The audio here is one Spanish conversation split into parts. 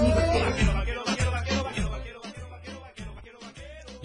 Thank you.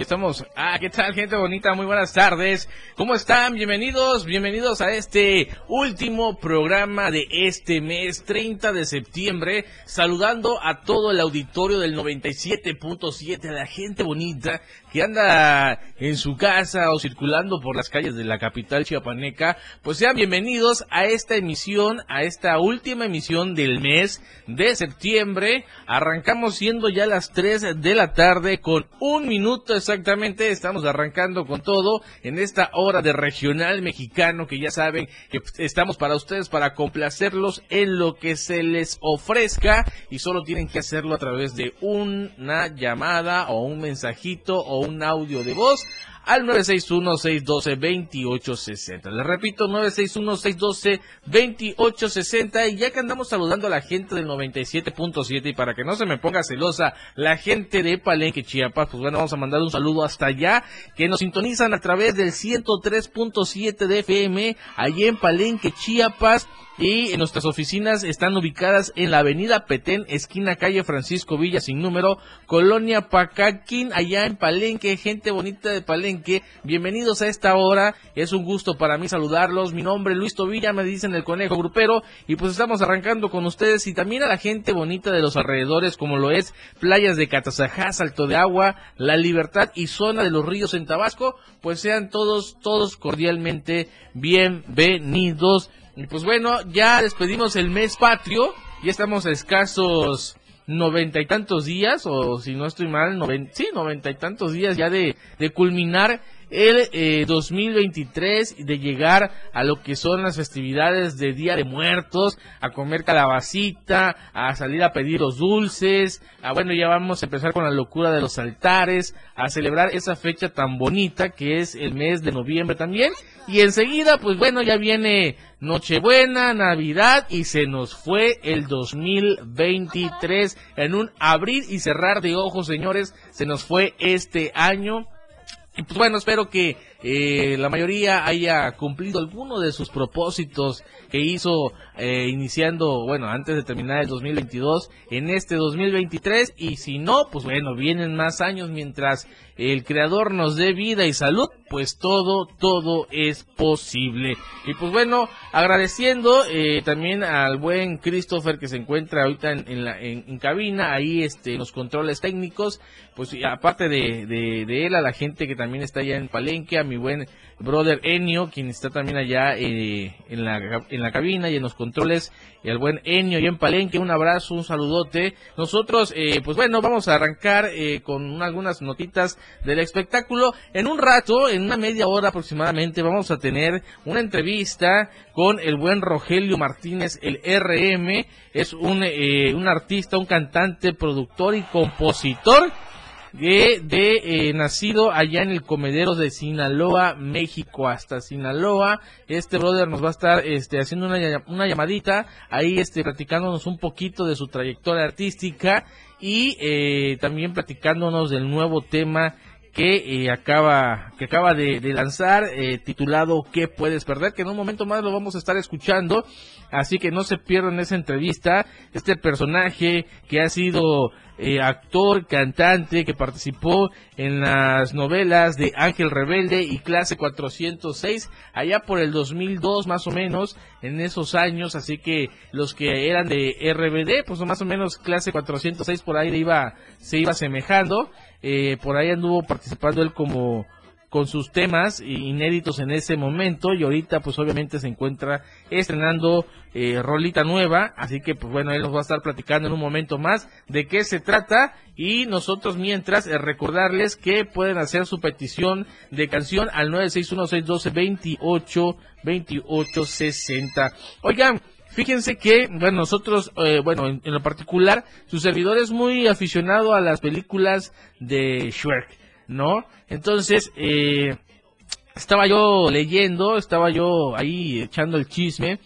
Estamos. Ah, ¿qué tal, gente bonita? Muy buenas tardes. ¿Cómo están? Bienvenidos, bienvenidos a este último programa de este mes, 30 de septiembre. Saludando a todo el auditorio del 97.7, a la gente bonita que anda en su casa o circulando por las calles de la capital chiapaneca. Pues sean bienvenidos a esta emisión, a esta última emisión del mes de septiembre. Arrancamos siendo ya las 3 de la tarde con un minuto exactamente. Estamos arrancando con todo en esta hora de regional mexicano que ya saben que estamos para ustedes para complacerlos en lo que se les ofrezca y solo tienen que hacerlo a través de una llamada o un mensajito o un audio de voz al 961-612-2860. Les repito, 961-612-2860. Y ya que andamos saludando a la gente del 97.7 y para que no se me ponga celosa la gente de Palenque, Chiapas, pues bueno, vamos a mandar un saludo hasta allá, que nos sintonizan a través del 103.7 de FM, allí en Palenque, Chiapas. Y nuestras oficinas están ubicadas en la avenida Petén, esquina calle Francisco Villa sin número, Colonia Pacaquín, allá en Palenque, gente bonita de Palenque, bienvenidos a esta hora, es un gusto para mí saludarlos, mi nombre es Luis Tobilla, me dicen el conejo grupero, y pues estamos arrancando con ustedes y también a la gente bonita de los alrededores, como lo es Playas de Catazajá, Salto de Agua, La Libertad y Zona de los Ríos en Tabasco, pues sean todos, todos cordialmente bienvenidos. Y pues bueno, ya despedimos el mes patrio, ya estamos a escasos noventa y tantos días, o si no estoy mal, noven, sí, noventa y tantos días ya de, de culminar el eh, 2023 y de llegar a lo que son las festividades de Día de Muertos, a comer calabacita, a salir a pedir los dulces, a bueno, ya vamos a empezar con la locura de los altares, a celebrar esa fecha tan bonita que es el mes de noviembre también, y enseguida, pues bueno, ya viene Nochebuena, Navidad y se nos fue el 2023 en un abrir y cerrar de ojos, señores, se nos fue este año. Y pues bueno, espero que eh, la mayoría haya cumplido alguno de sus propósitos que hizo eh, iniciando, bueno, antes de terminar el 2022, en este 2023. Y si no, pues bueno, vienen más años mientras el creador nos dé vida y salud, pues todo, todo es posible. Y pues bueno, agradeciendo eh, también al buen Christopher que se encuentra ahorita en, en la, cabina, ahí este, en los controles técnicos, pues aparte de, de, él, a la gente que también está allá en Palenque, mi buen brother Enio, quien está también allá eh, en, la, en la cabina y en los controles, y al buen Enio y en Palenque, un abrazo, un saludote. Nosotros, eh, pues bueno, vamos a arrancar eh, con algunas notitas del espectáculo. En un rato, en una media hora aproximadamente, vamos a tener una entrevista con el buen Rogelio Martínez, el RM, es un, eh, un artista, un cantante, productor y compositor de, de eh, nacido allá en el comedero de Sinaloa, México, hasta Sinaloa. Este brother nos va a estar este, haciendo una, una llamadita, ahí este, platicándonos un poquito de su trayectoria artística y eh, también platicándonos del nuevo tema que eh, acaba que acaba de, de lanzar eh, titulado ¿Qué puedes perder? que en un momento más lo vamos a estar escuchando así que no se pierdan esa entrevista este personaje que ha sido eh, actor, cantante, que participó en las novelas de Ángel Rebelde y Clase 406, allá por el 2002 más o menos, en esos años, así que los que eran de RBD, pues más o menos Clase 406 por ahí iba, se iba semejando, eh, por ahí anduvo participando él como con sus temas inéditos en ese momento y ahorita pues obviamente se encuentra estrenando eh, rolita nueva, así que pues bueno, él nos va a estar platicando en un momento más de qué se trata y nosotros mientras eh, recordarles que pueden hacer su petición de canción al 961-612-28, 2860. Oigan, Fíjense que, bueno, nosotros, eh, bueno, en, en, lo particular, su servidor es muy aficionado a las películas de Shrek, ¿no? Entonces, eh, estaba yo leyendo, estaba yo ahí echando el chisme,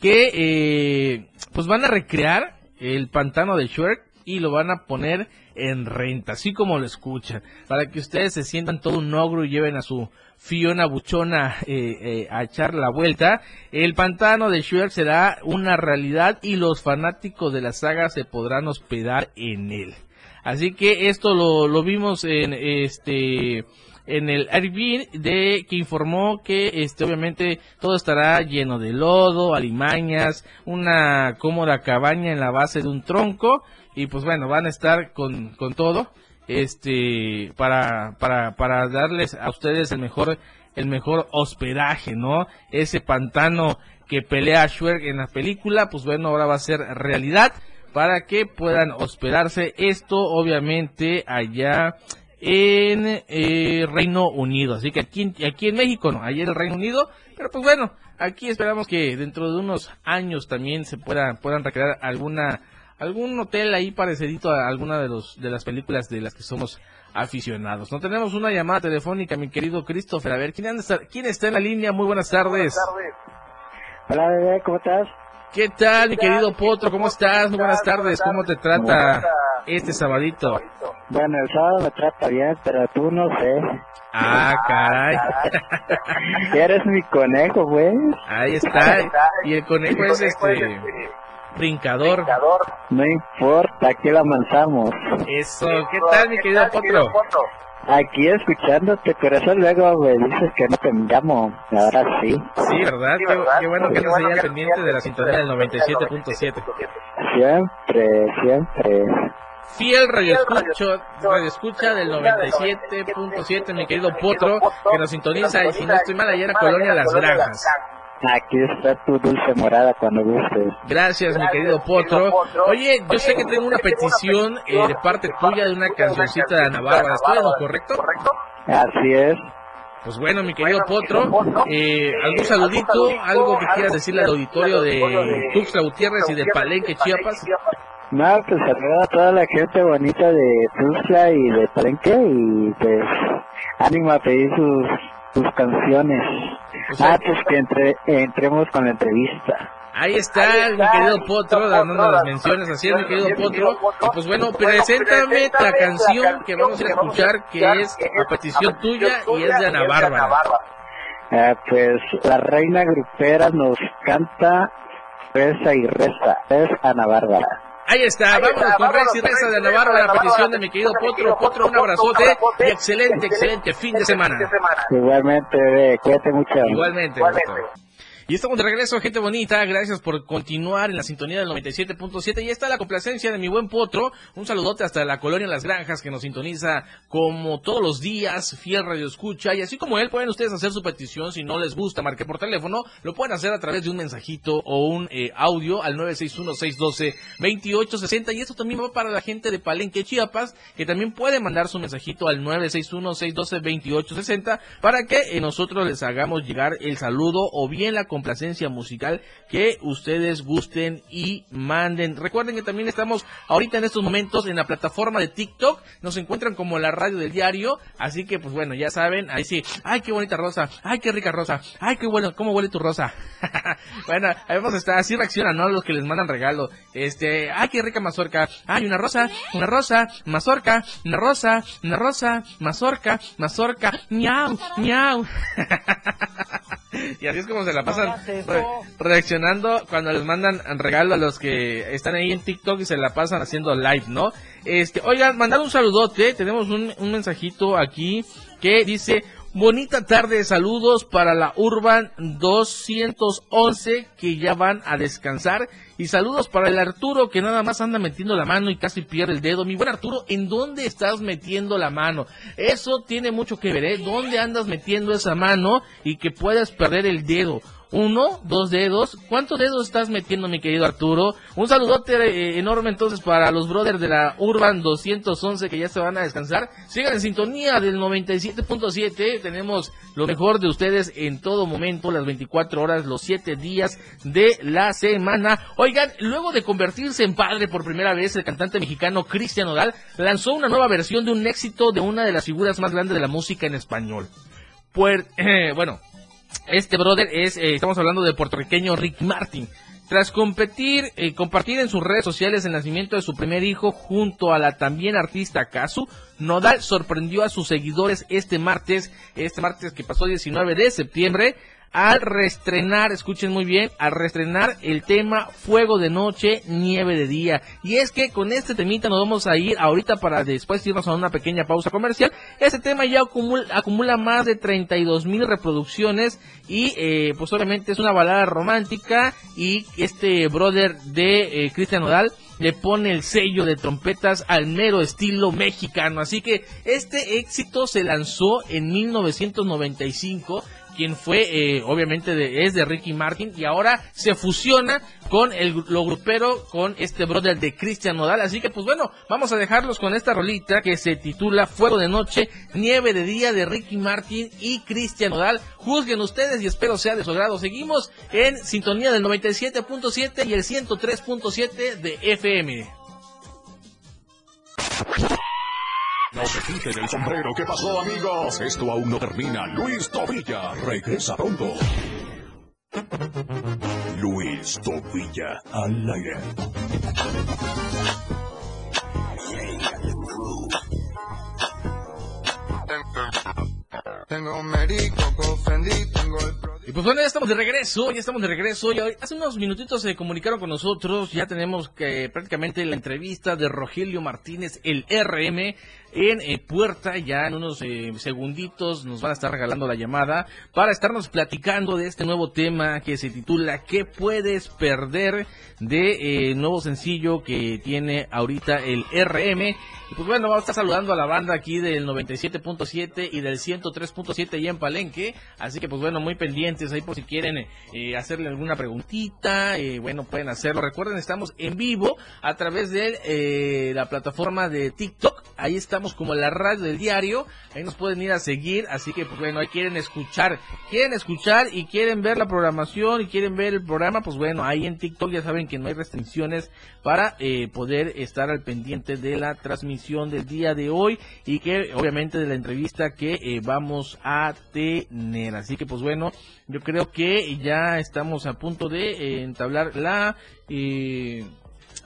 que eh, pues van a recrear el pantano de Shrek y lo van a poner en renta, así como lo escuchan, para que ustedes se sientan todo un ogro y lleven a su Fiona Buchona eh, eh, a echar la vuelta. El pantano de Shrek será una realidad y los fanáticos de la saga se podrán hospedar en él. Así que esto lo, lo vimos en este en el Airbnb de que informó que este obviamente todo estará lleno de lodo, alimañas, una cómoda cabaña en la base de un tronco y pues bueno, van a estar con, con todo este para para para darles a ustedes el mejor el mejor hospedaje, ¿no? Ese pantano que pelea Schwerg en la película, pues bueno, ahora va a ser realidad para que puedan hospedarse esto obviamente allá en eh, Reino Unido. Así que aquí, aquí en México no, allá en el Reino Unido. Pero pues bueno, aquí esperamos que dentro de unos años también se pueda, puedan recrear alguna algún hotel ahí parecidito a alguna de los de las películas de las que somos aficionados. No tenemos una llamada telefónica, mi querido Christopher. A ver, ¿quién, anda, quién está en la línea? Muy buenas tardes. Hola, bebé, ¿cómo estás? ¿Qué tal, mi querido Potro? ¿Cómo estás? Muy buenas tardes. ¿Cómo te trata este sabadito? Bueno, el sábado me trata bien, pero tú no sé. Ah, caray. Eres mi conejo, güey. Ahí está. Y el conejo es este brincador. No importa, aquí la avanzamos. Eso, ¿qué tal, mi querido Potro? Aquí escuchándote, pero eso luego me dices que no te llamo. Ahora sí. Sí, ¿verdad? Qué, qué bueno que nos haya pendiente de la sintonía del 97.7. Siempre, siempre. Fiel radio escucha, radio escucha del 97.7, mi querido Potro, que nos sintoniza, y si no estoy mal, ayer a Colonia Las Granjas. Aquí está tu dulce morada cuando gustes. Gracias, mi querido Potro. Oye, yo sé que tengo una petición eh, de parte tuya de una cancioncita de Ana Bárbara. ¿Estoy en lo correcto? Así es. Pues bueno, mi querido Potro, eh, algún saludito, algo que quieras decirle al auditorio de Tuxtla Gutiérrez y de Palenque, Chiapas. No, pues saluda a toda la gente bonita de Tuxtla y de Palenque y pues ánimo a pedir sus, sus canciones. O sea, Ah, pues que entre, entremos con la entrevista. Ahí está, mi querido Potro, dando las menciones, así es, mi querido Potro. Y pues bueno, preséntame la canción que vamos a escuchar, que es a petición tuya y es de Ana Bárbara. Ah, pues la reina grupera nos canta Reza y Reza. Es Ana Bárbara. Ahí está, vámonos con Rex y Reza de Ana Bárbara, la petición de mi querido Potro. Potro, un abrazote y excelente, excelente fin de semana. Igualmente, cuídate mucho. Igualmente, Potro. Y estamos de regreso, gente bonita. Gracias por continuar en la sintonía del 97.7. Y está la complacencia de mi buen potro. Un saludote hasta la colonia Las Granjas que nos sintoniza como todos los días. Fiel Radio Escucha. Y así como él, pueden ustedes hacer su petición. Si no les gusta, marque por teléfono. Lo pueden hacer a través de un mensajito o un eh, audio al 961-612-2860. Y esto también va para la gente de Palenque, Chiapas, que también puede mandar su mensajito al 961-612-2860 para que eh, nosotros les hagamos llegar el saludo o bien la complacencia musical que ustedes gusten y manden. Recuerden que también estamos ahorita en estos momentos en la plataforma de TikTok. Nos encuentran como la radio del diario. Así que, pues bueno, ya saben, ahí sí. Ay, qué bonita rosa. Ay, qué rica rosa. Ay, qué bueno, cómo huele tu rosa. bueno, ahí vamos a estar. Así reaccionan, ¿no? Los que les mandan regalo. Este, ay, qué rica mazorca. Ay, una rosa, una rosa, mazorca, una rosa, una rosa, mazorca, mazorca, miau, miau. y así es como se la pasan re- reaccionando cuando les mandan regalo a los que están ahí en TikTok y se la pasan haciendo live, ¿no? Este, oigan, mandar un saludote, tenemos un, un mensajito aquí que dice, bonita tarde, saludos para la Urban 211 que ya van a descansar y saludos para el Arturo que nada más anda metiendo la mano y casi pierde el dedo. Mi buen Arturo, ¿en dónde estás metiendo la mano? Eso tiene mucho que ver, ¿eh? ¿Dónde andas metiendo esa mano y que puedas perder el dedo? Uno, dos dedos. ¿Cuántos dedos estás metiendo, mi querido Arturo? Un saludote eh, enorme entonces para los brothers de la Urban 211 que ya se van a descansar. Sigan en sintonía del 97.7. Tenemos lo mejor de ustedes en todo momento, las 24 horas, los 7 días de la semana. Oigan, luego de convertirse en padre por primera vez, el cantante mexicano Cristian Odal lanzó una nueva versión de un éxito de una de las figuras más grandes de la música en español. Bueno, este brother es, eh, estamos hablando del puertorriqueño Rick Martin. Tras competir, eh, compartir en sus redes sociales el nacimiento de su primer hijo junto a la también artista Kazu, Nodal sorprendió a sus seguidores este martes, este martes que pasó 19 de septiembre, al restrenar, escuchen muy bien, al restrenar el tema Fuego de Noche, Nieve de Día. Y es que con este temita nos vamos a ir ahorita para después irnos a una pequeña pausa comercial. Este tema ya acumula, acumula más de 32 mil reproducciones y eh, pues obviamente es una balada romántica y este brother de eh, Cristian Nodal le pone el sello de trompetas al mero estilo mexicano. Así que este éxito se lanzó en 1995 quien fue, eh, obviamente, es de Ricky Martin, y ahora se fusiona con el, lo grupero, con este brother de Cristian Nodal. Así que, pues bueno, vamos a dejarlos con esta rolita que se titula Fuego de Noche, Nieve de Día de Ricky Martin y Cristian Nodal. Juzguen ustedes y espero sea de su agrado. Seguimos en sintonía del 97.7 y el 103.7 de FM. No se quiten el sombrero. ¿Qué pasó, amigos? Esto aún no termina. Luis Tobilla regresa pronto. Luis Tobilla al aire. Tengo un merico, ofendí, tengo el Y pues bueno, ya estamos de regreso, ya estamos de regreso. Y hoy- hace unos minutitos se comunicaron con nosotros, ya tenemos que prácticamente la entrevista de Rogelio Martínez, el RM, en eh, puerta. Ya en unos eh, segunditos nos van a estar regalando la llamada para estarnos platicando de este nuevo tema que se titula ¿Qué puedes perder? de eh, nuevo sencillo que tiene ahorita el RM. Y pues bueno, vamos a estar saludando a la banda aquí del 97.7 y del 103.7 allá en Palenque. Así que pues bueno, muy pendientes ahí por si quieren hacerle alguna preguntita. bueno, pueden hacerlo. Recuerden, estamos en vivo a través de la plataforma de TikTok. Ahí estamos como la radio del diario. Ahí nos pueden ir a seguir. Así que pues bueno, ahí quieren escuchar. Quieren escuchar y quieren ver la programación y quieren ver el programa. Pues bueno, ahí en TikTok ya saben que no hay restricciones para eh, poder estar al pendiente de la transmisión del día de hoy y que obviamente de la entrevista que eh, vamos a tener. Así que pues bueno, yo creo que ya estamos a punto de eh, entablar la... eh,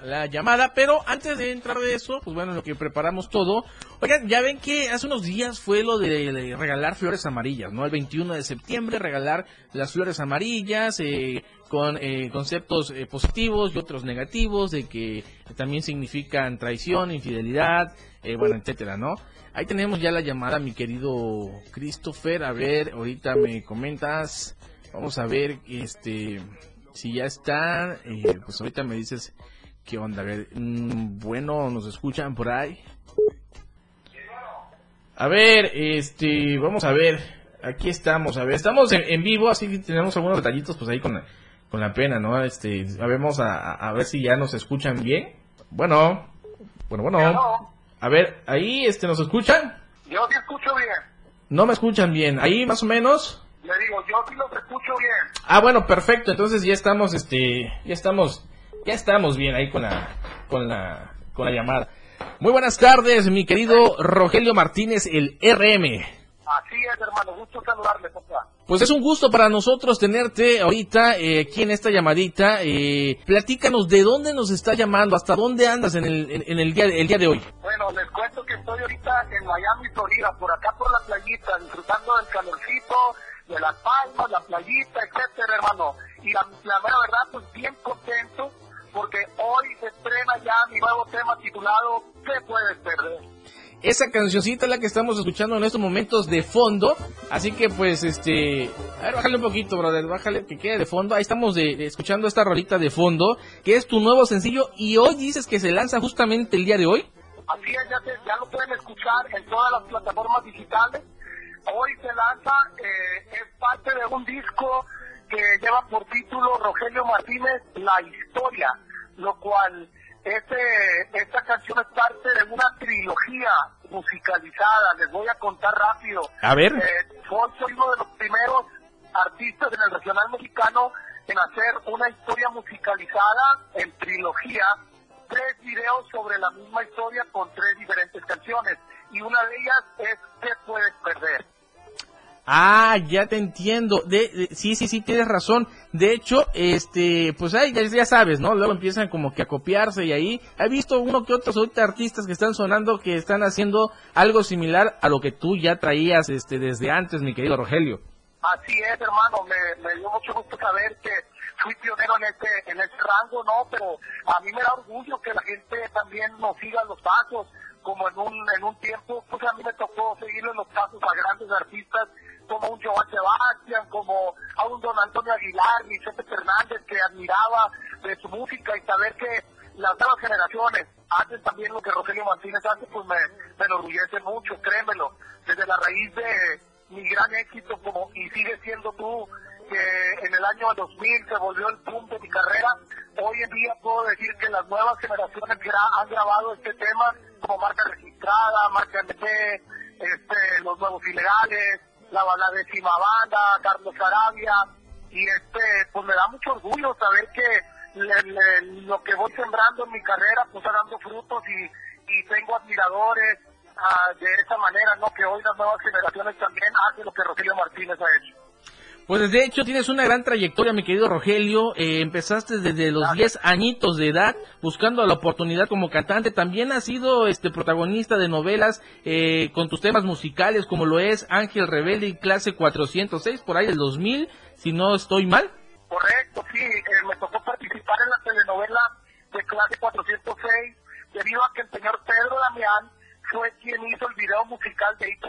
la llamada, pero antes de entrar de eso, pues bueno, lo que preparamos todo. Oigan, ya ven que hace unos días fue lo de, regalar flores amarillas, ¿no? El 21 de septiembre regalar las flores amarillas eh, con eh, conceptos eh, positivos y otros negativos, de que también significan traición, infidelidad, eh, bueno, etcétera, ¿no? Ahí tenemos ya la llamada, mi querido Christopher. A ver, ahorita me comentas. Vamos a ver, este, si ya está. eh, pues ahorita me dices qué onda. Mm, bueno, nos escuchan por ahí. A ver, este, vamos a ver. Aquí estamos, a ver, estamos en, en vivo, así que tenemos algunos detallitos, pues ahí con la, con la pena, ¿no? Este, a ver, vamos a, a ver si ya nos escuchan bien. Bueno, bueno, bueno. A ver, ahí, este, ¿nos escuchan? Yo sí escucho bien. No me escuchan bien. Ahí, más o menos. Le digo, yo sí los escucho bien. Ah, bueno, perfecto. Entonces ya estamos, este, ya estamos, ya estamos bien ahí con la, con la, con la llamada. Muy buenas tardes, mi querido Rogelio Martínez, el RM. Así es, hermano. Gusto saludarle, papá. Pues es un gusto para nosotros tenerte ahorita eh, aquí en esta llamadita. Eh, platícanos de dónde nos está llamando, hasta dónde andas en el, en, en el día, el día de hoy. Bueno, les cuento que estoy ahorita en Miami, Florida, por acá por la playita, disfrutando del calorcito, de las palmas, la playita, etcétera, hermano. Y la, la verdad, pues bien contento, porque hoy se estrena ya mi nuevo tema titulado ¿Qué puedes perder? Esa cancioncita es la que estamos escuchando en estos momentos de fondo. Así que pues este... A ver, bájale un poquito, brother. Bájale que quede de fondo. Ahí estamos de, de- escuchando esta rolita de fondo. Que es tu nuevo sencillo. Y hoy dices que se lanza justamente el día de hoy. Así es, ya, se- ya lo pueden escuchar en todas las plataformas digitales. Hoy se lanza, eh, es parte de un disco que lleva por título Rogelio Martínez La Historia, lo cual este, esta canción es parte de una trilogía musicalizada. Les voy a contar rápido. A ver. Eh, soy uno de los primeros artistas en el regional mexicano en hacer una historia musicalizada en trilogía, tres videos sobre la misma historia con tres diferentes canciones. Y una de ellas es ¿Qué puedes perder? Ah, ya te entiendo. De, sí, sí, sí, tienes razón. De hecho, este, pues ya, ya sabes, ¿no? Luego empiezan como que a copiarse y ahí he visto uno que otros ahorita artistas que están sonando que están haciendo algo similar a lo que tú ya traías este desde antes, mi querido Rogelio. Así es, hermano, me, me dio mucho gusto saber que fui pionero en este, en este rango, ¿no? Pero a mí me da orgullo que la gente también nos siga los pasos, como en un, en un tiempo, pues a mí me tocó seguirle los pasos a grandes artistas como un Joan Sebastián, como a un don Antonio Aguilar, Vicente Fernández, que admiraba de su música y saber que las nuevas generaciones hacen también lo que Rogelio Martínez hace, pues me, me enorgullece mucho, créemelo, desde la raíz de mi gran éxito como y sigue siendo tú que en el año 2000 se volvió el punto de mi carrera hoy en día puedo decir que las nuevas generaciones gra- han grabado este tema como marca registrada marca MP este los nuevos ilegales la, la décima banda Carlos Arabia y este pues me da mucho orgullo saber que le- le- lo que voy sembrando en mi carrera pues está dando frutos y, y tengo admiradores ah, de esa manera, ¿no? Que hoy las nuevas generaciones también hacen lo que Rogelio Martínez ha hecho. Pues de hecho tienes una gran trayectoria, mi querido Rogelio. Eh, empezaste desde los 10 añitos de edad buscando la oportunidad como cantante. También has sido este protagonista de novelas eh, con tus temas musicales como lo es Ángel Rebelde y Clase 406 por ahí del 2000, si no estoy mal. Correcto, sí, eh, me tocó participar en la telenovela de clase 406 debido a que el señor Pedro Damián fue quien hizo el video musical de It's.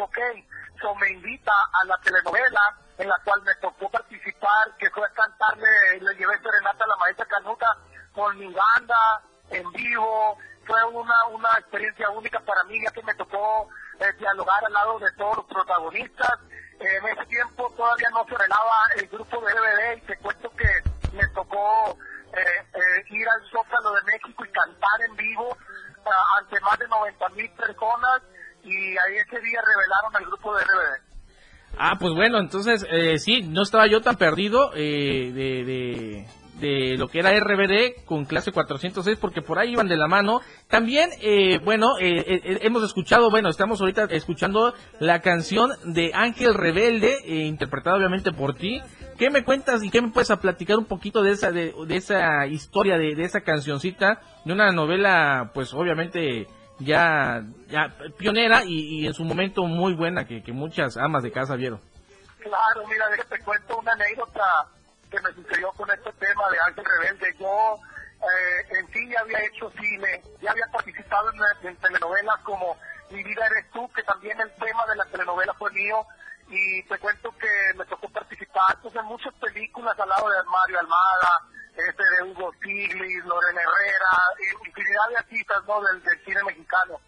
So me invita a la telenovela en la cual me tocó participar, que fue cantarle, le llevé serenata a la maestra Canuta con mi banda en vivo. Fue una, una experiencia única para mí, ya que me tocó eh, dialogar al lado de todos los protagonistas. En ese tiempo todavía no se velaba el grupo de RBD y te cuento que me tocó eh, eh, ir al Zócalo de México y cantar en vivo ah, ante más de 90 mil personas y ahí ese día revelaron al grupo de RBD. Ah, pues bueno, entonces eh, sí, no estaba yo tan perdido eh, de, de, lo que era RBD con clase 406 porque por ahí iban de la mano. También, eh, bueno, eh, eh, hemos escuchado, bueno, estamos ahorita escuchando la canción de Ángel Rebelde, eh, interpretada obviamente por ti. ¿Qué me cuentas y qué me puedes platicar un poquito de esa de, de esa historia de, de esa cancioncita de una novela, pues obviamente ya ya pionera y, y en su momento muy buena que, que muchas amas de casa vieron. Claro, mira, déjate cuento una anécdota que me sucedió con este tema de Ángel Rebelde. Yo eh, en sí ya había hecho cine, ya había participado en, en telenovelas como Mi vida eres tú, que también el tema de la telenovela fue mío. Y te cuento que me tocó participar pues, en muchas películas al lado de Mario Almada, este de Hugo Stiglitz, Lorena Herrera, infinidad de artistas ¿no? del, cine mexicano.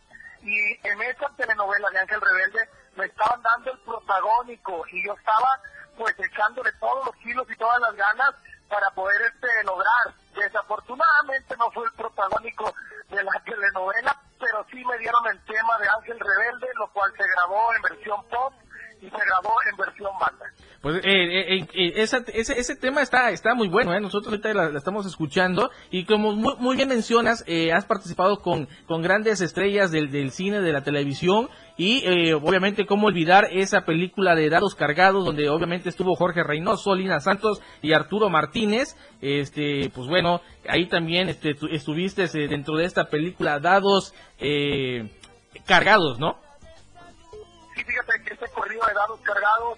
Y en esa telenovela de Ángel Rebelde me estaban dando el protagónico y yo estaba pues echándole todos los kilos y todas las ganas para poder este lograr. Desafortunadamente no fue el protagónico de la telenovela, pero sí me dieron el tema de Ángel Rebelde, lo cual se grabó en versión pop y se grabó en versión banda. Pues eh, eh, eh, esa- ese, ese tema está está muy bueno, ¿eh? nosotros ahorita la, estamos escuchando y como muy, muy bien mencionas, eh, has participado con, con grandes estrellas del, del cine, de la televisión y eh, obviamente cómo olvidar esa película de Dados Cargados donde obviamente estuvo Jorge Reynoso, Lina Santos y Arturo Martínez, este pues bueno, ahí también este, estuviste eh, dentro de esta película Dados eh, Cargados, ¿no? Fíjate que ese corrido de dados cargados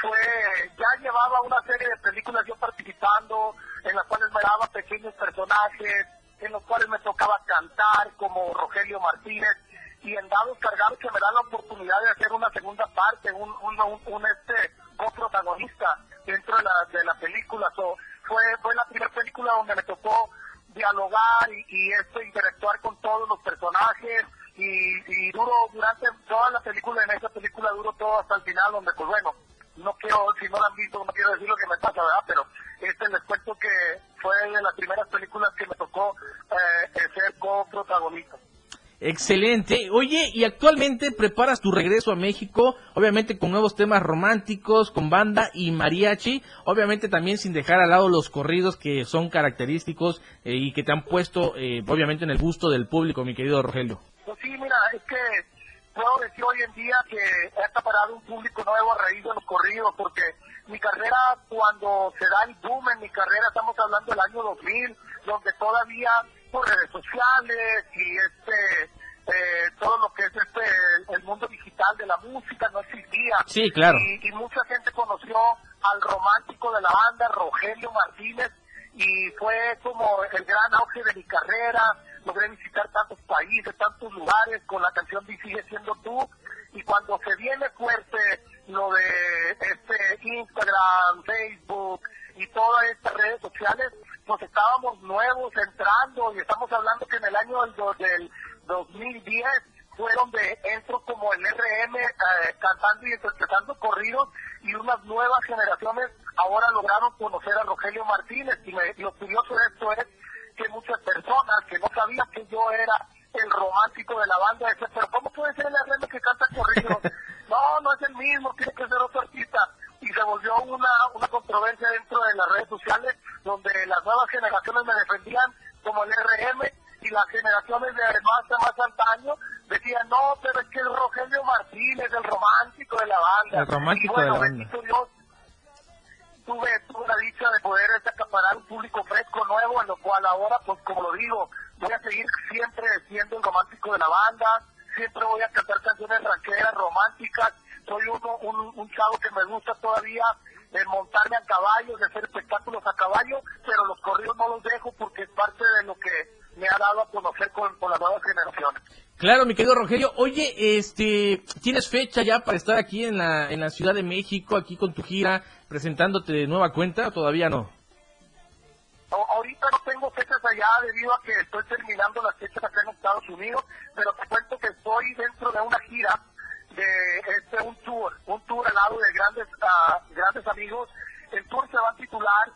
fue, ya llevaba una serie de películas yo participando, en las cuales me daba pequeños personajes, en los cuales me tocaba cantar, como Rogelio Martínez, y en dados cargados que me da la oportunidad de hacer una segunda parte, un, un, un, un, este coprotagonista dentro de la, de la película. So, fue, fue la primera película donde me tocó dialogar y, y esto interactuar con todos los personajes y, y duro durante toda la película, en esa película duro todo hasta el final, donde pues bueno, no quiero, si no la han visto, no quiero decir lo que me pasa, ¿verdad? Pero este les cuento que fue de las primeras películas que me tocó eh, ser coprotagonista. Excelente. Oye, y actualmente preparas tu regreso a México, obviamente con nuevos temas románticos, con banda y mariachi, obviamente también sin dejar al lado los corridos que son característicos eh, y que te han puesto, eh, obviamente, en el gusto del público, mi querido Rogelio. Pues sí, mira, es que puedo decir hoy en día que he acaparado un público nuevo a raíz de los corridos, porque mi carrera, cuando se da el boom en mi carrera, estamos hablando del año 2000, donde todavía por redes sociales y este eh, todo lo que es este el mundo digital de la música no existía. Sí, claro. Y, y mucha gente conoció al romántico de la banda, Rogelio Martínez, y fue como el gran auge de mi carrera. Logré visitar tantos países, tantos lugares con la canción de Sigue siendo tú. Y cuando se viene fuerte lo de este Instagram, Facebook y todas estas redes sociales, pues estábamos nuevos entrando y estamos hablando que en el año del, del 2010 fue donde entro como el RM eh, cantando y interpretando corridos y unas nuevas generaciones ahora lograron conocer a Rogelio Martínez y, me- lo curioso de esto es que muchas personas que no sabían que yo era el romántico de la banda decían, pero ¿cómo puede ser el RM que canta corridos? no, no es el mismo, tiene que ser otro artista y se volvió una, una controversia dentro de las redes sociales donde las nuevas generaciones me defendían como el RM y las generaciones de más, más antaño decían, no, pero es que es Rogelio Martínez, el romántico de la banda. El romántico y bueno, de la banda. bendito Dios, tuve, tuve la dicha de poder acaparar un público fresco, nuevo, en lo cual ahora, pues como lo digo, voy a seguir siempre siendo el romántico de la banda, siempre voy a cantar canciones ranqueras, románticas, soy uno, un, chavo que me gusta todavía de montarme a caballo, de hacer espectáculos a caballo, pero los corridos no los dejo porque es parte de lo que me ha dado a conocer con, con las nuevas generaciones. Claro, mi querido Rogelio. Oye, este, ¿tienes fecha ya para estar aquí en la, en la Ciudad de México, aquí con tu gira, presentándote de nueva cuenta o todavía no? Ahorita no tengo fechas allá debido a que estoy terminando las fechas acá en Estados Unidos, pero te cuento que estoy dentro de una gira de este un tour, un tour al lado de grandes ah, grandes amigos. El tour se va a titular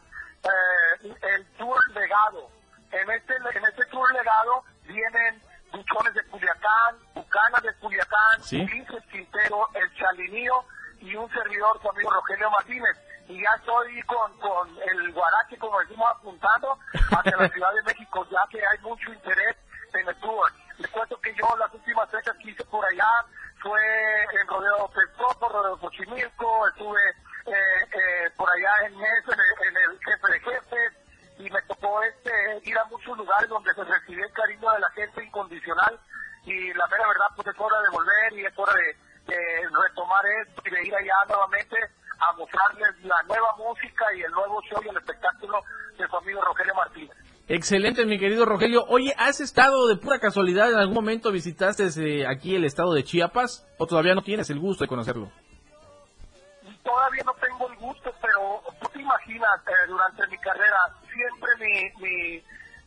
eh, el Tour Legado. En este en este Tour Legado vienen buchones de Culiacán, bucanas de Culiacán, Sí. Ulises Quintero, el Chalinío y un servidor, su amigo Rogelio Martínez. Y ya estoy con, con el guarache, como decimos, apuntando hacia la Ciudad de México, ya que hay mucho interés en el tour. Les cuento que yo las últimas fechas que hice por allá fue en Rodeo Texcoco, Rodeo Xochimilco, estuve eh, eh, por allá en Mesa, en el, en el Jefe de Jefes, y me tocó este ir a muchos lugares donde se recibió el cariño de la gente incondicional y la mera verdad pues es hora de volver y es hora de, de retomar esto y de ir allá nuevamente a mostrarles la nueva música y el nuevo show y el espectáculo de su amigo Rogelio Martínez. Excelente, mi querido Rogelio. Oye, ¿has estado de pura casualidad en algún momento visitaste eh, aquí el estado de Chiapas o todavía no tienes el gusto de conocerlo? todavía no tengo el gusto, pero tú te imaginas, eh, durante mi carrera, siempre mi, mi,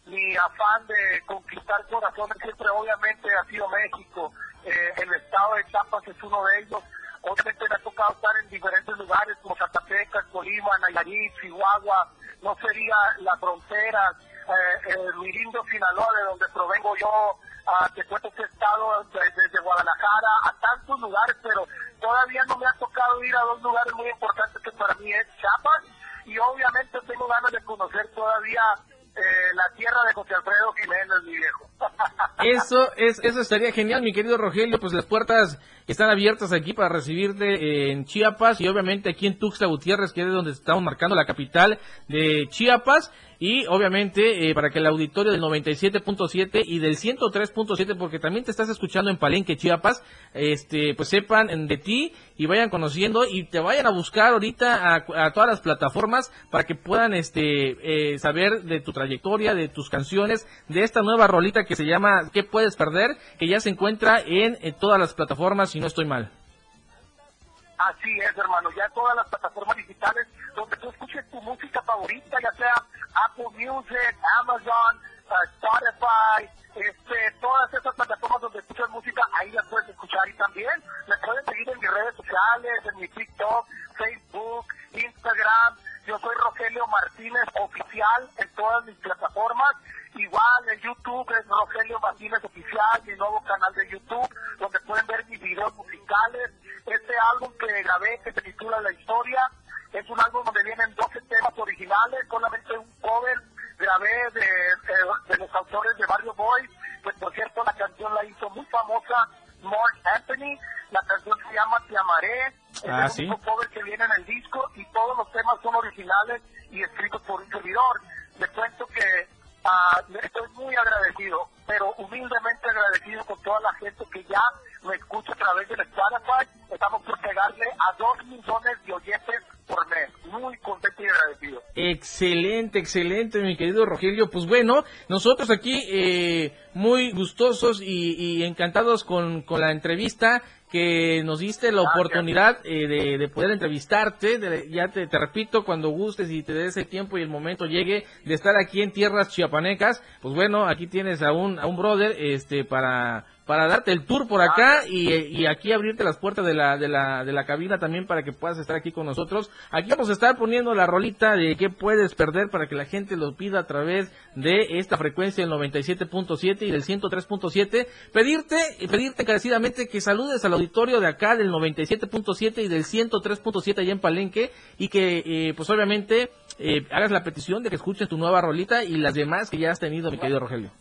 mi afán de conquistar corazones, siempre obviamente ha sido México. Eh, el estado de Chiapas es uno de ellos. Obviamente me ha tocado estar en diferentes lugares como Zacatecas, Colima, Nayarit, Chihuahua, no sería la frontera, eh, eh, mi lindo Sinaloa, de donde provengo yo, ah, te cuento que estado de- desde Guadalajara a tantos lugares, pero todavía no me ha tocado ir a dos lugares muy importantes que para mí es Chiapas y obviamente tengo ganas de conocer todavía eh, la tierra de José Alfredo Jiménez, mi viejo. Eso es, eso estaría genial, mi querido Rogelio. Pues las puertas están abiertas aquí para recibirte eh, en Chiapas y obviamente aquí en Tuxtla Gutiérrez, que es donde estamos marcando la capital de Chiapas. Y obviamente eh, para que el auditorio del 97.7 y del 103.7, porque también te estás escuchando en Palenque, Chiapas, este, pues sepan de ti y vayan conociendo y te vayan a buscar ahorita a, a todas las plataformas para que puedan este, eh, saber de tu trayectoria, de tus canciones, de esta nueva rolita que se llama ¿Qué puedes perder? que ya se encuentra en, en todas las plataformas, si no estoy mal. Así es, hermano, ya todas las plataformas digitales donde tú escuches tu música favorita, ya sea Apple Music, Amazon, uh, Spotify, este, todas esas plataformas donde escuchas música, ahí las puedes escuchar y también me pueden seguir en mis redes sociales, en mi TikTok, Facebook, Instagram. Yo soy Rogelio Martínez Oficial en todas mis plataformas Igual en YouTube es Rogelio Martínez Oficial, mi nuevo canal de YouTube, donde pueden ver mis videos musicales. Este álbum que grabé, que se titula La Historia, es un álbum donde vienen 12 temas originales, solamente un cover grabé de, de- de los autores de Barrio Boy, pues por cierto la canción la hizo muy famosa Mark Anthony, la canción se llama Te Amaré, es Ah, el sí. único cover que viene en el disco y todos los temas son originales Excelente, excelente, mi querido Rogelio. Pues bueno, nosotros aquí eh, muy gustosos y, y encantados con, con la entrevista que nos diste la oportunidad eh, de, de poder entrevistarte. de- ya te, te repito, cuando gustes y te des el tiempo y el momento llegue de estar aquí en tierras chiapanecas, pues bueno, aquí tienes a un, a un brother este para para darte el tour por acá y, y aquí abrirte las puertas de la, de la, de la cabina también para que puedas estar aquí con nosotros. Aquí vamos a estar poniendo la rolita de qué puedes perder para que la gente lo pida a través de esta frecuencia del 97.7 y del 103.7. Pedirte, pedirte encarecidamente que saludes al auditorio de acá del 97.7 y del 103.7 allá en Palenque y que eh, pues obviamente eh, hagas la petición de que escuches tu nueva rolita y las demás que ya has tenido mi querido Rogelio.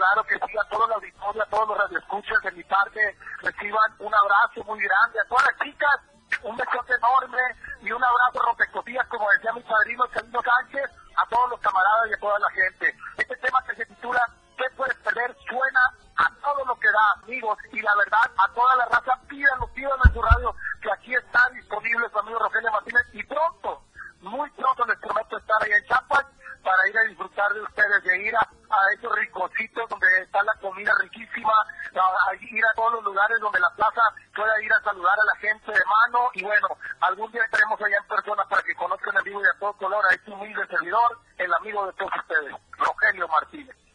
Claro que sí, a toda la auditoría, a todos los radioescuchas de mi parte, reciban un abrazo muy grande. A todas las chicas, un besote enorme y un abrazo rompecostillas, como decía mi padrino Camilo Sánchez, a todos los camaradas y a toda la gente. Este tema que se titula ¿Qué puedes perder? suena a todo lo que da, amigos, y la verdad, a toda la raza, pídanlo, pídanlo en su radio, que aquí está disponible su amigo Rogelio Martínez, y pronto, muy pronto les prometo estar ahí en Chiapas para ir a disfrutar de ustedes, de ir a, esos ricocitos donde está la comida riquísima, a ir a todos los lugares donde la plaza pueda ir a saludar a la gente de mano y bueno, algún día estaremos allá en persona para que conozcan en vivo y a todo color a este humilde servidor, el amigo de todos ustedes, Rogelio Martínez.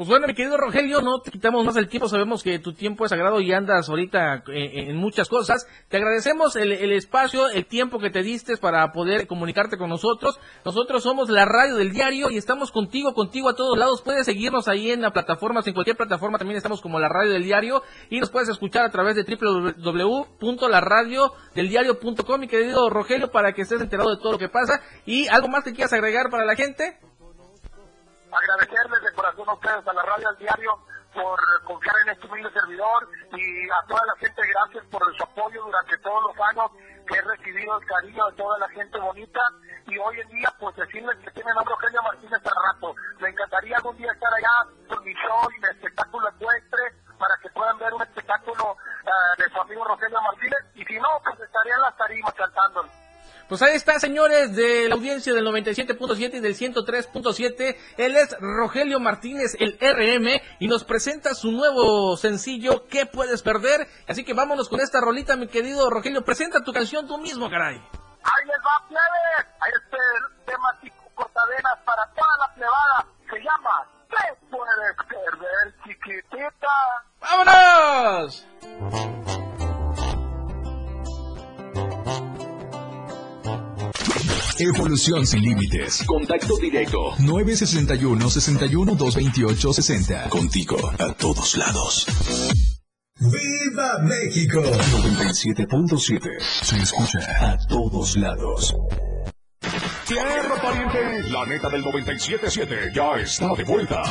Pues bueno, mi querido Rogelio, no te quitamos más el tiempo, sabemos que tu tiempo es sagrado y andas ahorita eh, en muchas cosas. Te agradecemos el, el espacio, el tiempo que te diste para poder comunicarte con nosotros. Nosotros somos la radio del diario y estamos contigo, contigo a todos lados. Puedes seguirnos ahí en la plataforma, en cualquier plataforma también estamos como la radio del diario y nos puedes escuchar a través de www.laradiodeldiario.com, mi querido Rogelio, para que estés enterado de todo lo que pasa. ¿Y algo más que quieras agregar para la gente? agradecerles de corazón a ustedes, a la radio al diario, por confiar en este humilde servidor y a toda la gente, gracias por su apoyo durante todos los años que he recibido el cariño de toda la gente bonita y hoy en día pues decirles que tienen a Rogelio Martínez al rato. Me encantaría algún día estar allá con mi show y mi espectáculo ecuestre para que puedan ver un espectáculo eh, de su amigo Rogelio Martínez y si no, pues estaría en las tarimas cantando. Pues ahí está, señores, de la audiencia del 97.7 y del 103.7. Él es Rogelio Martínez, el RM, y nos presenta su nuevo sencillo, ¿Qué puedes perder? Así que vámonos con esta rolita, mi querido Rogelio. Presenta tu canción tú mismo, caray. Ahí les va, plebes. A este tema tipo cortadenas para toda la plebada. Se llama ¿Qué puedes perder, chiquitita? ¡Vámonos! Evolución sin límites. Contacto directo. 961-61-228-60. Contigo a todos lados. ¡Viva México! 97.7. Se escucha a todos lados. Tierra pariente. La neta del 97.7 ya está de vuelta.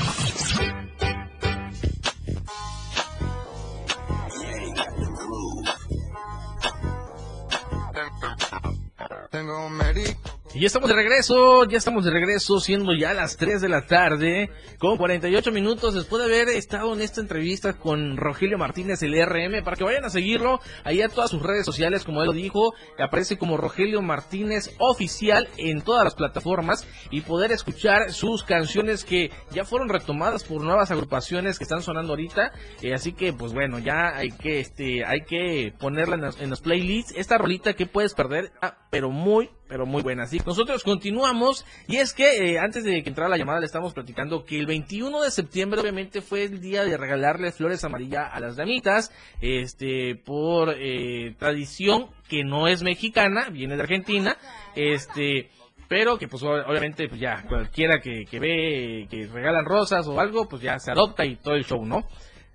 Y estamos de regreso, ya estamos de regreso, siendo ya las 3 de la tarde, con 48 minutos después de haber estado en esta entrevista con Rogelio Martínez, el RM, para que vayan a seguirlo ahí a todas sus redes sociales, como él lo dijo, aparece como Rogelio Martínez Oficial en todas las plataformas y poder escuchar sus canciones que ya fueron retomadas por nuevas agrupaciones que están sonando ahorita, eh, así que pues bueno, ya hay que, este, hay que ponerla en los, en los playlists, esta rolita que puedes perder, ah, pero muy, pero muy buena. Que nosotros continuamos y es que eh, antes de que entrara la llamada le estamos platicando que el 21 de septiembre obviamente fue el día de regalarle flores amarillas a las damitas, este por eh, tradición que no es mexicana, viene de Argentina, este pero que pues ob- obviamente pues ya cualquiera que, que ve que regalan rosas o algo, pues ya se adopta y todo el show, ¿no?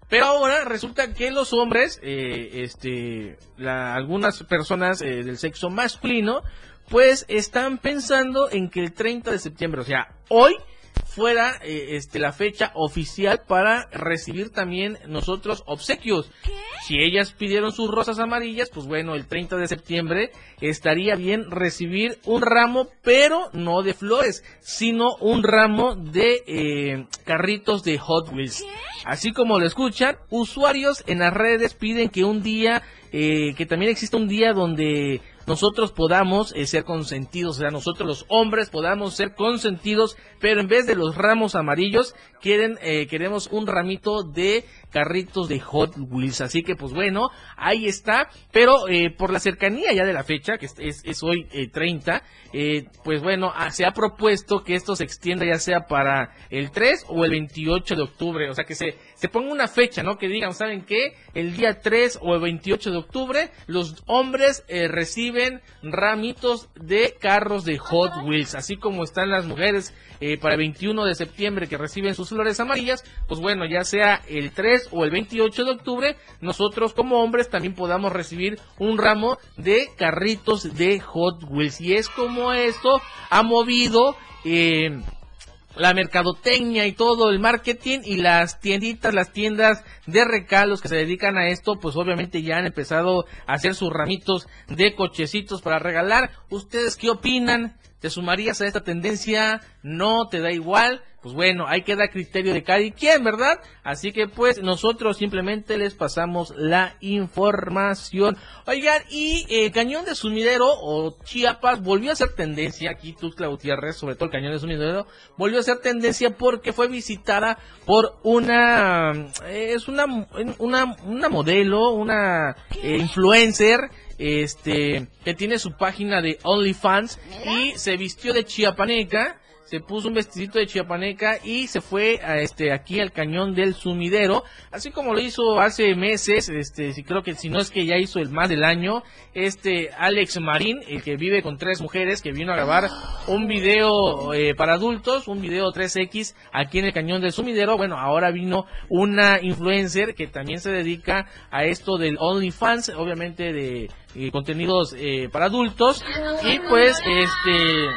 Pero ahora resulta que los hombres, eh, este, algunas personas eh, del sexo masculino, pues están pensando en que el 30 de septiembre, o sea, hoy fuera eh, este la fecha oficial para recibir también nosotros obsequios. Si ellas pidieron sus rosas amarillas, pues bueno, el 30 de septiembre estaría bien recibir un ramo, pero no de flores, sino un ramo de eh, carritos de Hot Wheels. Así como lo escuchan, usuarios en las redes piden que un día, eh, que también exista un día donde nosotros podamos eh, ser consentidos, o sea, nosotros los hombres podamos ser consentidos, pero en vez de los ramos amarillos, quieren, eh, queremos un ramito de carritos de Hot Wheels. Así que, pues bueno, ahí está. Pero eh, por la cercanía ya de la fecha, que es, es- hoy eh, 30, eh, pues bueno, ah, se ha propuesto que esto se extienda ya sea para el 3 o el 28 de octubre. O sea, que se, se ponga una fecha, ¿no? Que digan, ¿saben qué? El día 3 o el 28 de octubre, los hombres eh, reciben ramitos de carros de Hot Wheels. Así como están las mujeres eh, para el 21 de septiembre que reciben sus flores amarillas, pues bueno, ya sea el 3 o el 28 de octubre, nosotros como hombres también podamos recibir un ramo de carritos de Hot Wheels. Y es como esto ha movido... Eh, la mercadotecnia y todo el marketing y las tienditas, las tiendas de recalos que se dedican a esto, pues obviamente ya han empezado a hacer sus ramitos de cochecitos para regalar. ¿Ustedes qué opinan? ¿Te sumarías a esta tendencia? ¿No te da igual? Pues bueno, ahí queda criterio de cada quien, ¿verdad? Así que pues nosotros simplemente les pasamos la información. Oigan, y el cañón de sumidero o Chiapas volvió a ser tendencia aquí, Tuxtla Gutiérrez, sobre todo el cañón de sumidero, volvió a ser tendencia porque fue visitada por una, eh, es una, una, una modelo, una eh, influencer, este, que tiene su página de OnlyFans y se vistió de chiapaneca, se puso un vestidito de chiapaneca y se fue a este aquí al cañón del sumidero, así como lo hizo hace meses, este, si creo que si no es que ya hizo el más del año, este Alex Marín, el que vive con tres mujeres, que vino a grabar un video eh, para adultos, un video 3X aquí en el cañón del sumidero, bueno, ahora vino una influencer que también se dedica a esto del OnlyFans, obviamente de eh, contenidos eh, para adultos, y pues este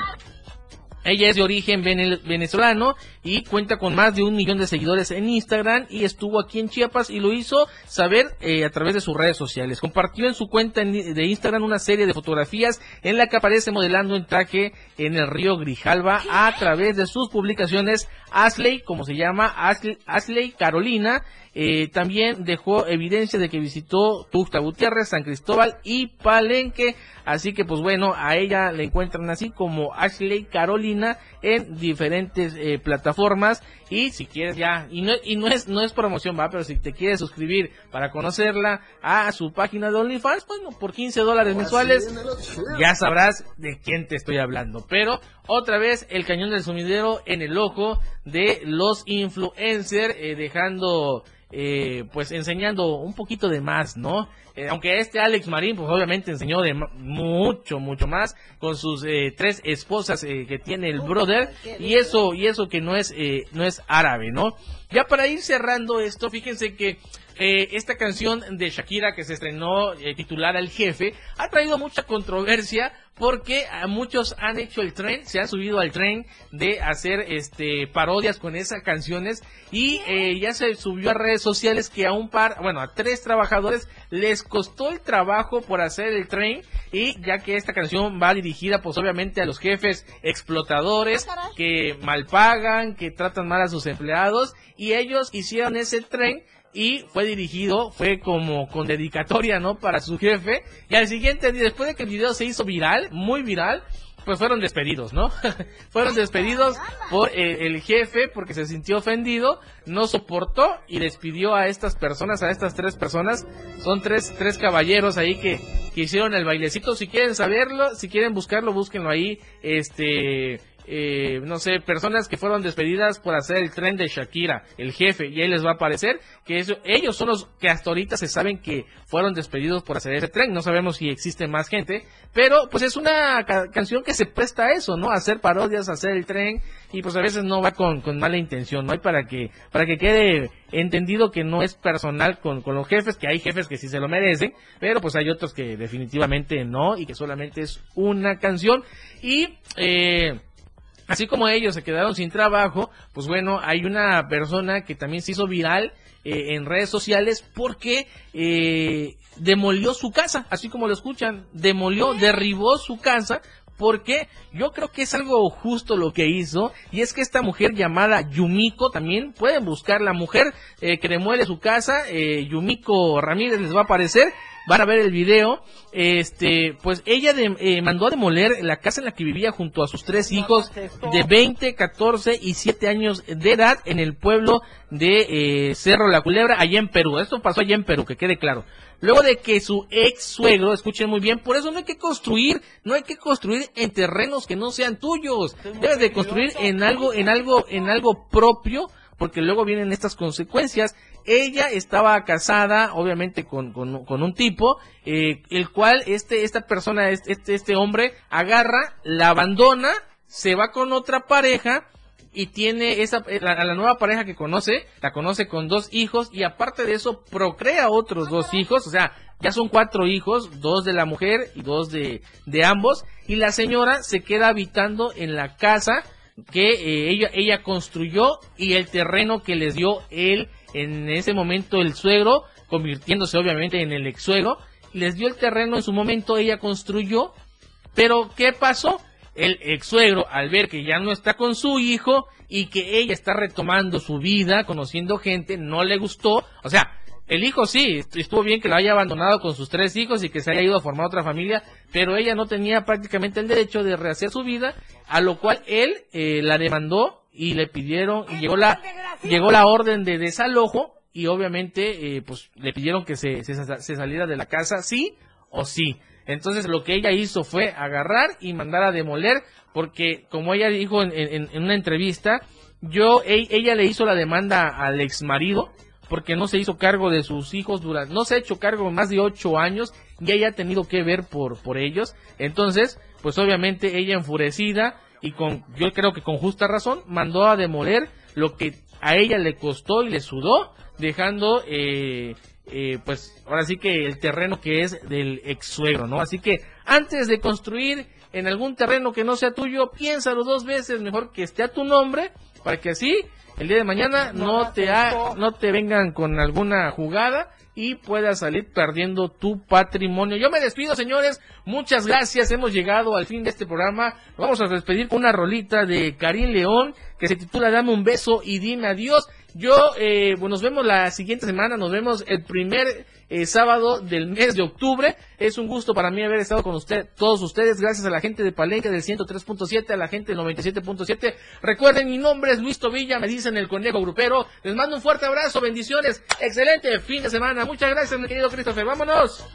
ella es de origen vene- venezolano y cuenta con más de un millón de seguidores en Instagram y estuvo aquí en Chiapas y lo hizo saber eh, a través de sus redes sociales. Compartió en su cuenta en- de Instagram una serie de fotografías en la que aparece modelando en traje en el río Grijalva a través de sus publicaciones. Ashley, como se llama, Ashley, Ashley Carolina, eh, también dejó evidencia de que visitó Tuxtla Gutiérrez, San Cristóbal y Palenque. Así que, pues bueno, a ella le encuentran así como Ashley Carolina en diferentes eh, plataformas. Y si quieres ya, y no, y no es, no es promoción, va, pero si te quieres suscribir para conocerla a su página de OnlyFans, bueno, por 15 dólares mensuales, ya sabrás de quién te estoy hablando. Pero otra vez el cañón del sumidero en el ojo de los influencers, eh, dejando, eh, pues enseñando un poquito de más, ¿no? Eh, aunque este Alex Marín, pues obviamente enseñó de mucho, mucho más con sus eh, tres esposas que tiene el brother y eso, y eso que no es, eh, no es árabe, ¿no? Ya para ir cerrando esto, fíjense que eh, esta canción de Shakira que se estrenó eh, titulada El Jefe ha traído mucha controversia porque a muchos han hecho el tren, se han subido al tren de hacer este parodias con esas canciones y eh, ya se subió a redes sociales que a un par, bueno, a tres trabajadores les costó el trabajo por hacer el tren y ya que esta canción va dirigida pues obviamente a los jefes explotadores que mal pagan, que tratan mal a sus empleados y ellos hicieron ese tren y fue dirigido, fue como con dedicatoria, ¿no? Para su jefe. Y al siguiente día, después de que el video se hizo viral, muy viral, pues fueron despedidos, ¿no? fueron despedidos por el jefe porque se sintió ofendido, no soportó y despidió a estas personas, a estas tres personas. Son tres, tres caballeros ahí que, que hicieron el bailecito. Si quieren saberlo, si quieren buscarlo, búsquenlo ahí, este, eh, no sé, personas que fueron despedidas por hacer el tren de Shakira, el jefe, y ahí les va a aparecer que eso, ellos son los que hasta ahorita se saben que fueron despedidos por hacer ese tren. No sabemos si existe más gente, pero pues es una ca- canción que se presta a eso, ¿no? Hacer parodias, hacer el tren, y pues a veces no va con, con mala intención, ¿no? para que, para que quede entendido que no es personal con, con los jefes, que hay jefes que sí se lo merecen, pero pues hay otros que definitivamente no, y que solamente es una canción. Y, eh, Así como ellos se quedaron sin trabajo, pues bueno, hay una persona que también se hizo viral eh, en redes sociales porque eh, demolió su casa, así como lo escuchan, demolió, derribó su casa porque yo creo que es algo justo lo que hizo y es que esta mujer llamada Yumiko también pueden buscar la mujer eh, que demuele su casa eh, Yumiko Ramírez les va a aparecer van a ver el video. Este pues ella de- eh, mandó a demoler la casa en la que vivía junto a sus tres hijos de 20 14 y 7 años de edad en el pueblo de eh, Cerro La Culebra allá en Perú. Esto pasó allá en Perú que quede claro. Luego de que su ex suegro, escuchen muy bien, por eso no hay que construir, no hay que construir en terrenos que no sean tuyos. Debes de construir en algo, en algo, en algo propio, porque luego vienen estas consecuencias. Ella estaba casada, obviamente, con, con, un tipo, eh, el cual este, esta persona, este, este hombre, agarra, la abandona, se va con otra pareja, y tiene esa la, a la nueva pareja que conoce, la conoce con dos hijos y aparte de eso procrea otros dos hijos, o sea, ya son cuatro hijos, dos de la mujer y dos de, de ambos y la señora se queda habitando en la casa que eh, ella ella construyó y el terreno que les dio él en ese momento el suegro, convirtiéndose obviamente en el ex suegro, les dio el terreno en su momento, ella construyó, pero ¿qué pasó? el ex suegro, al ver que ya no está con su hijo y que ella está retomando su vida, conociendo gente, no le gustó. O sea, el hijo sí, estuvo bien que lo haya abandonado con sus tres hijos y que se haya ido a formar otra familia, pero ella no tenía prácticamente el derecho de rehacer su vida, a lo cual él eh, la demandó y le pidieron, y llegó la, llegó la orden de desalojo y obviamente eh, pues le pidieron que se, se, se saliera de la casa, sí o sí. Entonces lo que ella hizo fue agarrar y mandar a demoler, porque como ella dijo en, en, en una entrevista, yo e- ella le hizo la demanda al ex marido porque no se hizo cargo de sus hijos durante, no se ha hecho cargo más de ocho años y ella ha tenido que ver por por ellos. Entonces, pues obviamente ella enfurecida y con yo creo que con justa razón mandó a demoler lo que a ella le costó y le sudó, dejando eh, eh, pues ahora sí que el terreno que es del ex suegro, ¿no? Así que antes de construir en algún terreno que no sea tuyo, piénsalo dos veces, mejor que esté a tu nombre, para que así el día de mañana no te, ha- no te vengan con alguna jugada y puedas salir perdiendo tu patrimonio. Yo me despido, señores. Muchas gracias. Hemos llegado al fin de este programa. Vamos a despedir con una rolita de Karim León que se titula Dame un beso y dime adiós. Yo, eh, nos vemos la siguiente semana. Nos vemos el primer eh, sábado del mes de octubre. Es un gusto para mí haber estado con usted, todos ustedes. Gracias a la gente de Palenque del 103.7, a la gente del 97.7. Recuerden, mi nombre es Luis Tobilla, me dicen el conejo grupero. Les mando un fuerte abrazo, bendiciones. Excelente fin de semana. Muchas gracias, mi querido Christopher. Vámonos.